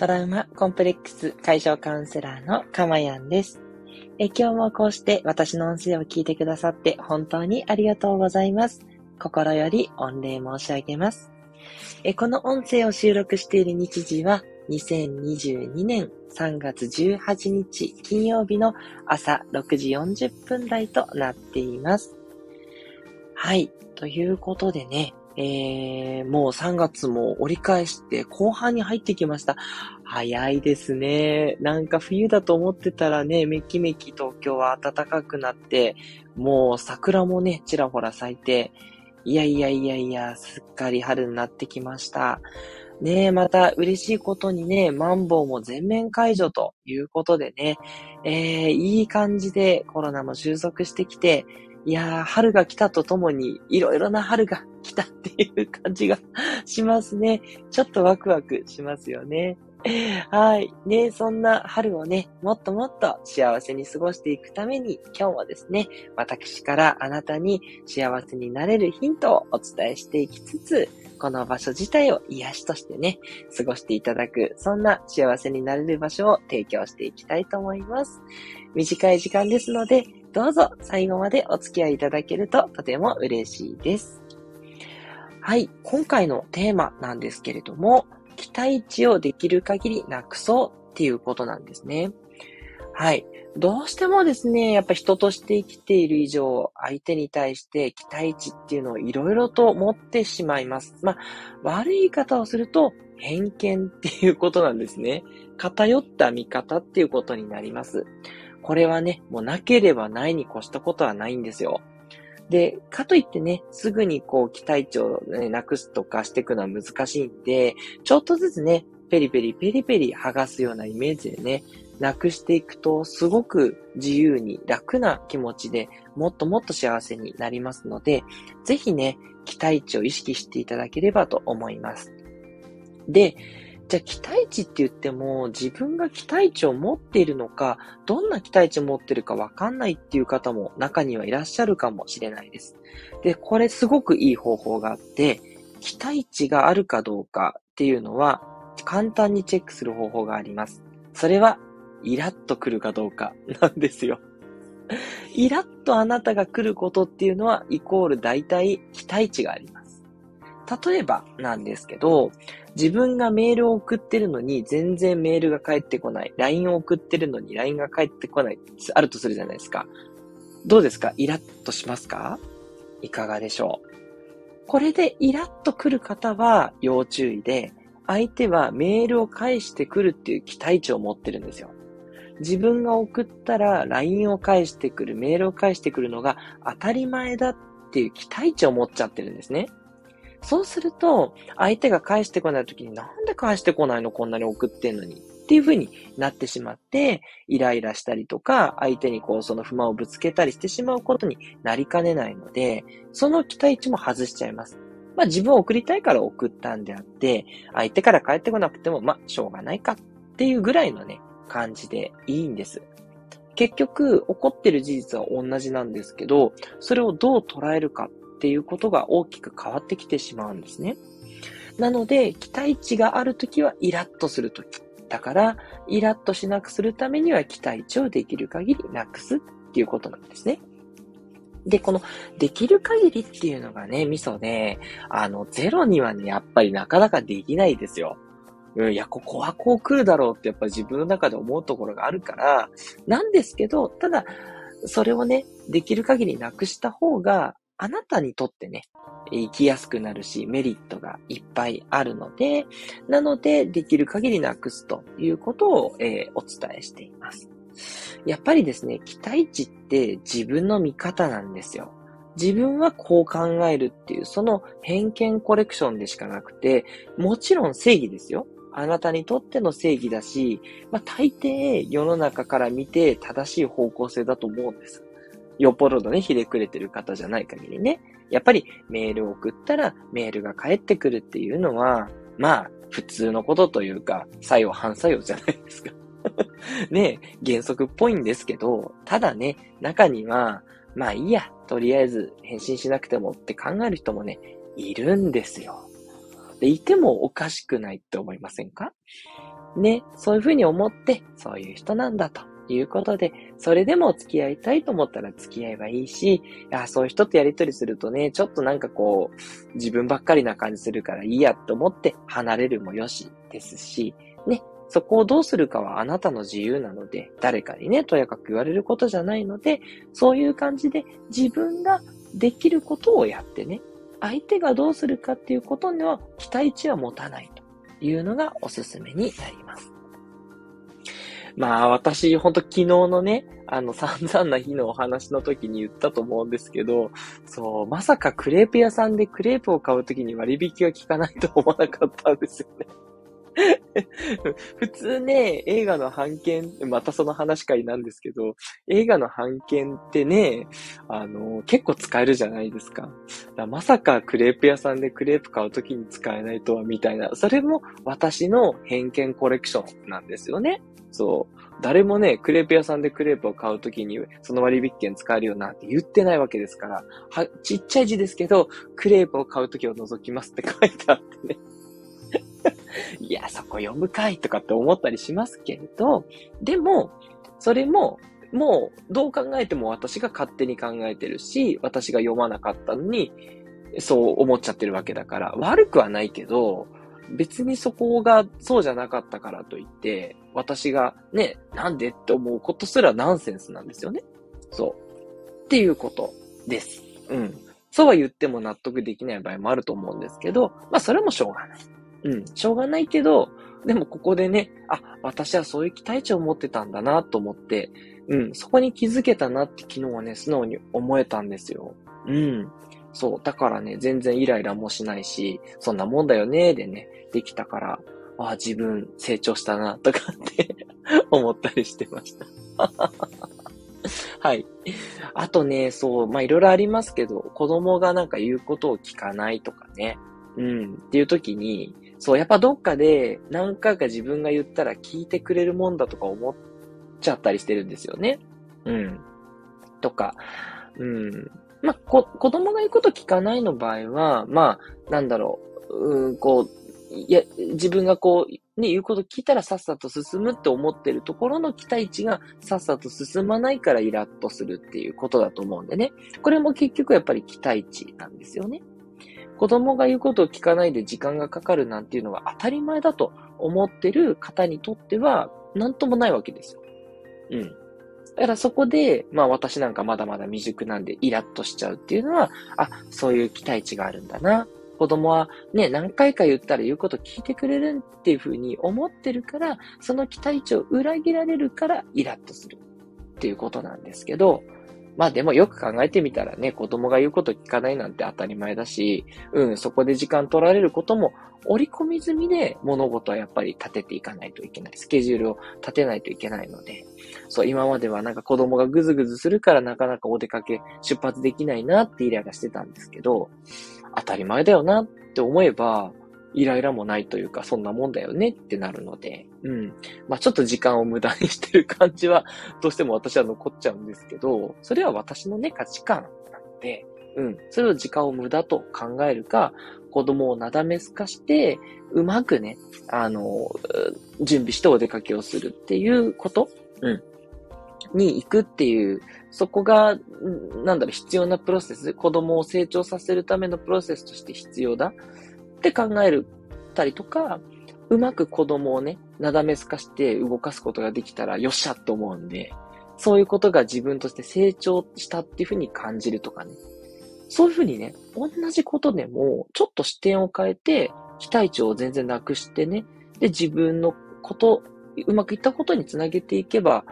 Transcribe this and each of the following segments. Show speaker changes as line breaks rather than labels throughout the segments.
トラウマコンプレックス解消カウンセラーのかまやんです。え今日もこうして私の音声を聞いてくださって本当にありがとうございます。心より御礼申し上げます。えこの音声を収録している日時は2022年3月18日金曜日の朝6時40分台となっています。はい。ということでね、えー、もう3月も折り返して後半に入ってきました。早いですね。なんか冬だと思ってたらね、めきめき東京は暖かくなって、もう桜もね、ちらほら咲いて、いやいやいやいや、すっかり春になってきました。ねえ、また嬉しいことにね、マンボウも全面解除ということでね、えー、いい感じでコロナも収束してきて、いやー、春が来たとともに、いろいろな春が 来たっていう感じがしますね。ちょっとワクワクしますよね。はい。ね、そんな春をね、もっともっと幸せに過ごしていくために、今日はですね、私からあなたに幸せになれるヒントをお伝えしていきつつ、この場所自体を癒しとしてね、過ごしていただく、そんな幸せになれる場所を提供していきたいと思います。短い時間ですので、どうぞ最後までお付き合いいただけるととても嬉しいです。はい、今回のテーマなんですけれども、期待値をできる限りなくそうっていうことなんですね。はい。どうしてもですね、やっぱ人として生きている以上、相手に対して期待値っていうのをいろいろと持ってしまいます。まあ、悪い言い方をすると、偏見っていうことなんですね。偏った見方っていうことになります。これはね、もうなければないに越したことはないんですよ。で、かといってね、すぐにこう期待値を、ね、なくすとかしていくのは難しいんで、ちょっとずつね、ペリペリペリペリ剥がすようなイメージでね、なくしていくと、すごく自由に楽な気持ちでもっともっと幸せになりますので、ぜひね、期待値を意識していただければと思います。で、じゃあ期待値って言っても、自分が期待値を持っているのか、どんな期待値を持ってるかわかんないっていう方も中にはいらっしゃるかもしれないです。で、これすごくいい方法があって、期待値があるかどうかっていうのは、簡単にチェックする方法があります。それは、イラッと来るかどうか なんですよ。イラッとあなたが来ることっていうのは、イコール大体期待値があります。例えばなんですけど、自分がメールを送ってるのに全然メールが返ってこない。LINE を送ってるのに LINE が返ってこない。あるとするじゃないですか。どうですか？イラッとしますか？いかがでしょう？これでイラッと来る方は要注意で、相手はメールを返してくるっていう期待値を持ってるんですよ。自分が送ったら LINE を返してくる、メールを返してくるのが当たり前だっていう期待値を持っちゃってるんですね。そうすると、相手が返してこない時になんで返してこないのこんなに送ってんのにっていう風になってしまって、イライラしたりとか、相手にこうその不満をぶつけたりしてしまうことになりかねないので、その期待値も外しちゃいます。まあ自分を送りたいから送ったんであって、相手から返ってこなくても、まあしょうがないかっていうぐらいのね、感じでいいんです。結局、起こってる事実は同じなんですけど、それをどう捉えるかっていうことが大きく変わってきてしまうんですね。なので、期待値があるときはイラッとするとき。だから、イラッとしなくするためには期待値をできる限りなくすっていうことなんですね。で、この、できる限りっていうのがね、ミソで、あの、ゼロにはね、やっぱりなかなかできないですよ。うん、いや、ここはこう来るだろうってやっぱり自分の中で思うところがあるから、なんですけど、ただ、それをね、できる限りなくした方が、あなたにとってね、生きやすくなるし、メリットがいっぱいあるので、なので、できる限りなくすということを、えー、お伝えしています。やっぱりですね、期待値って自分の見方なんですよ。自分はこう考えるっていう、その偏見コレクションでしかなくて、もちろん正義ですよ。あなたにとっての正義だし、まあ大抵世の中から見て正しい方向性だと思うんです。よっぽどね、ひれくれてる方じゃない限りね。やっぱりメールを送ったらメールが返ってくるっていうのは、まあ、普通のことというか、作用反作用じゃないですか。ね原則っぽいんですけど、ただね、中には、まあいいや、とりあえず返信しなくてもって考える人もね、いるんですよ。で、いてもおかしくないって思いませんか？ね、そういうふうに思って、そういう人なんだということで、それでも付き合いたいと思ったら付き合えばいいし、いや、そういう人とやりとりするとね、ちょっとなんかこう、自分ばっかりな感じするからいいやと思って離れるもよしですし、ね、そこをどうするかはあなたの自由なので、誰かにね、とやかく言われることじゃないので、そういう感じで自分ができることをやってね、相手がどうするかっていうことには期待値は持たないというのがおすすめになります。まあ私、ほんと昨日のね、あの散々な日のお話の時に言ったと思うんですけど、そう、まさかクレープ屋さんでクレープを買う時に割引が効かないと思わなかったんですよね。普通ね、映画の版権、またその話会なんですけど、映画の版権ってね、あの、結構使えるじゃないですか。かまさかクレープ屋さんでクレープ買うときに使えないとは、みたいな。それも私の偏見コレクションなんですよね。そう。誰もね、クレープ屋さんでクレープを買うときに、その割引券使えるよなんて言ってないわけですから、は、ちっちゃい字ですけど、クレープを買うときを除きますって書いてあってね。いや、そこ読むかいとかって思ったりしますけれど、でも、それも、もう、どう考えても私が勝手に考えてるし、私が読まなかったのに、そう思っちゃってるわけだから、悪くはないけど、別にそこがそうじゃなかったからといって、私がね、なんでって思うことすらナンセンスなんですよね。そう。っていうことです。うん。そうは言っても納得できない場合もあると思うんですけど、まあそれもしょうがない。うん、しょうがないけど、でもここでね、あ、私はそういう期待値を持ってたんだなと思って、うん、そこに気づけたなって昨日はね、素直に思えたんですよ。うん。そう。だからね、全然イライラもしないし、そんなもんだよね、でね、できたから、あ、自分成長したな、とかって 思ったりしてましたはい。あとね、そう、まあ、いろいろありますけど、子供がなんか言うことを聞かないとかね。うん。っていう時に、そう、やっぱどっかで何回か自分が言ったら聞いてくれるもんだとか思っちゃったりしてるんですよね。うん。とか、うん。まあ、こ、子供が言うこと聞かないの場合は、まあ、なんだろう、うん、こう、いや、自分がこう、ね、言うこと聞いたらさっさと進むって思ってるところの期待値がさっさと進まないからイラッとするっていうことだと思うんでね。これも結局やっぱり期待値なんですよね。子供が言うことを聞かないで時間がかかるなんていうのは当たり前だと思ってる方にとっては、なんともないわけですよ。うん。だからそこで、まあ私なんかまだまだ未熟なんでイラッとしちゃうっていうのは、あ、そういう期待値があるんだな。子供はね、何回か言ったら言うこと聞いてくれるっていうふうに思ってるから、その期待値を裏切られるからイラッとするっていうことなんですけど、まあでもよく考えてみたらね、子供が言うこと聞かないなんて当たり前だし、うん、そこで時間取られることも織り込み済みで物事はやっぱり立てていかないといけない。スケジュールを立てないといけないので、そう、今まではなんか子供がぐずぐずするからなかなかお出かけ出発できないなってイライラしてたんですけど、当たり前だよなって思えば、イライラもないというか、そんなもんだよねってなるので、うん。まあちょっと時間を無駄にしてる感じは、どうしても私は残っちゃうんですけど、それは私のね、価値観なので、うん。それを時間を無駄と考えるか、子供をなだめすかして、うまくね、あの、準備してお出かけをするっていうこと、うん。に行くっていう、そこが、なんだろう、必要なプロセス、子供を成長させるためのプロセスとして必要だって考えるたりとか、うまく子供をね、なだめすかして動かすことができたらよっしゃって思うんで、そういうことが自分として成長したっていうふうに感じるとかね。そういうふうにね、同じことでも、ちょっと視点を変えて、期待値を全然なくしてね、で、自分のこと、うまくいったことにつなげていけば、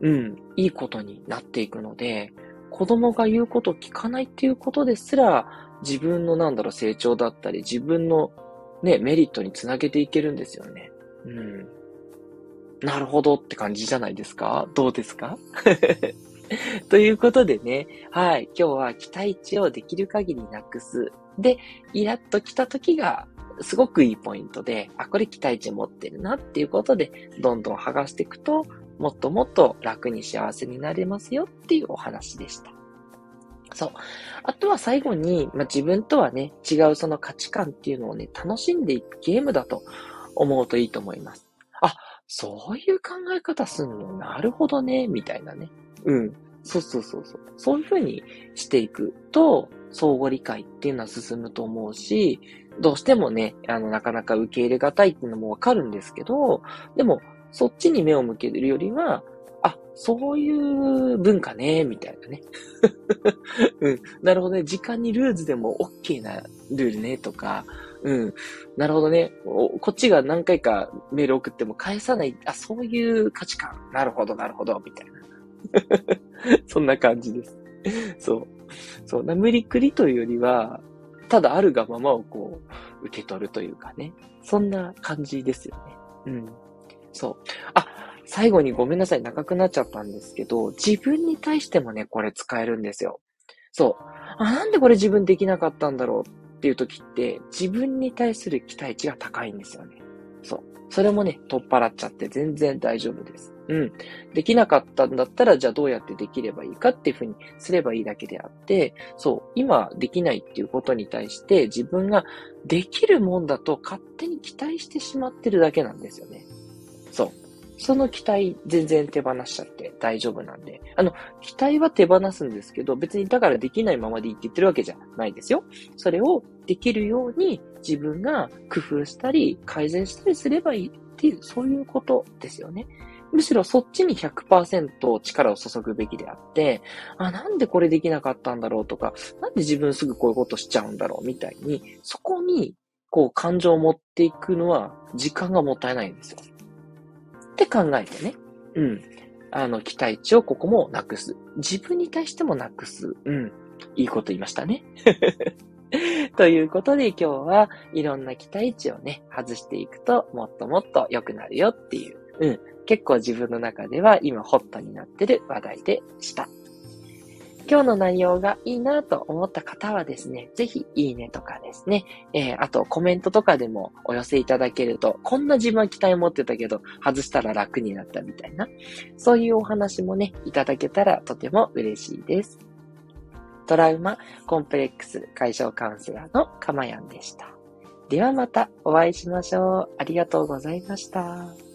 うん、いいことになっていくので、子供が言うことを聞かないっていうことですら、自分のなんだろう、成長だったり、自分のね、メリットにつなげていけるんですよね。うん。なるほどって感じじゃないですか？どうですか？ということでね、はい、今日は期待値をできる限りなくす。で、イラッと来た時がすごくいいポイントで、あ、これ期待値持ってるなっていうことで、どんどん剥がしていくと、もっともっと楽に幸せになれますよっていうお話でした。そう。あとは最後に、まあ、自分とはね、違うその価値観っていうのをね、楽しんでいくゲームだと思うといいと思います。あ、そういう考え方すんの？なるほどね、みたいなね。うん。そうそうそうそう。そういうふうにしていくと、相互理解っていうのは進むと思うし、どうしてもね、あの、なかなか受け入れがたいっていうのもわかるんですけど、でも、そっちに目を向けるよりは、あ、そういう文化ね、みたいなね。うん。なるほどね。時間にルーズでも OK なルールね、とか。うん。なるほどね。こっちが何回かメール送っても返さない。あ、そういう価値観。なるほど、なるほど、みたいな。そんな感じです。そう。そう。無理くりというよりは、ただあるがままをこう、受け取るというかね。そんな感じですよね。うん。そう。あ、最後にごめんなさい。長くなっちゃったんですけど、自分に対してもね、これ使えるんですよ。そう。あ、なんでこれ自分できなかったんだろうっていう時って、自分に対する期待値が高いんですよね。そう。それもね、取っ払っちゃって全然大丈夫です。うん。できなかったんだったら、じゃあどうやってできればいいかっていうふうにすればいいだけであって、そう、今できないっていうことに対して自分ができるもんだと勝手に期待してしまってるだけなんですよね。そう。その期待全然手放しちゃって大丈夫なんで。あの、期待は手放すんですけど、別にだからできないままでいいって言ってるわけじゃないですよ。それをできるように自分が工夫したり改善したりすればいいっていう、そういうことですよね。むしろそっちに100%力を注ぐべきであって、あ、なんでこれできなかったんだろうとか、なんで自分すぐこういうことしちゃうんだろうみたいに、そこに、こう感情を持っていくのは時間がもったいないんですよ。って考えてね。うん。あの、期待値をここもなくす。自分に対してもなくす。うん。いいこと言いましたね。ということで今日はいろんな期待値をね、外していくともっともっと良くなるよっていう、うん、結構自分の中では今ホットになってる話題でした。今日の内容がいいなと思った方はですね、ぜひいいねとかですね、えー、あとコメントとかでもお寄せいただけると、こんな自分は期待持ってたけど、外したら楽になったみたいな、そういうお話もね、いただけたらとても嬉しいです。トラウマコンプレックス解消カウンセラーのかまやんでした。ではまたお会いしましょう。ありがとうございました。